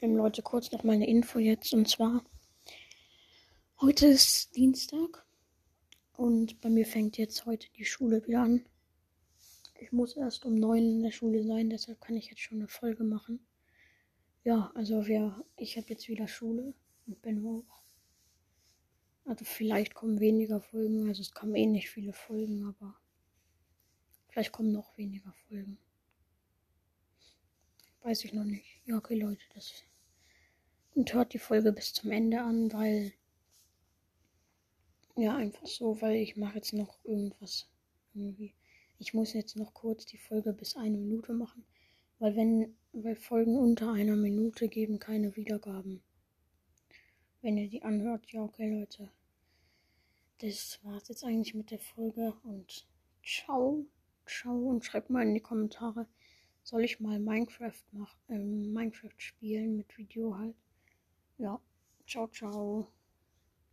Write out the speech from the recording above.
Ähm, Leute, kurz noch mal eine Info jetzt. Und zwar, heute ist Dienstag. Und bei mir fängt jetzt heute die Schule wieder an. Ich muss erst um neun in der Schule sein, deshalb kann ich jetzt schon eine Folge machen. Ja, also wir, ich habe jetzt wieder Schule und bin auch. Also vielleicht kommen weniger Folgen, also es kommen eh nicht viele Folgen, aber vielleicht kommen noch weniger Folgen. Weiß ich noch nicht. Ja, okay, Leute, das. Und hört die Folge bis zum Ende an, weil. Ja, einfach so, weil ich mache jetzt noch irgendwas. Irgendwie. Ich muss jetzt noch kurz die Folge bis eine Minute machen. Weil wenn, weil Folgen unter einer Minute geben keine Wiedergaben. Wenn ihr die anhört, ja okay Leute. Das war's jetzt eigentlich mit der Folge und ciao, ciao und schreibt mal in die Kommentare, soll ich mal Minecraft machen, äh, Minecraft spielen mit Video halt. Ja, ciao, ciao.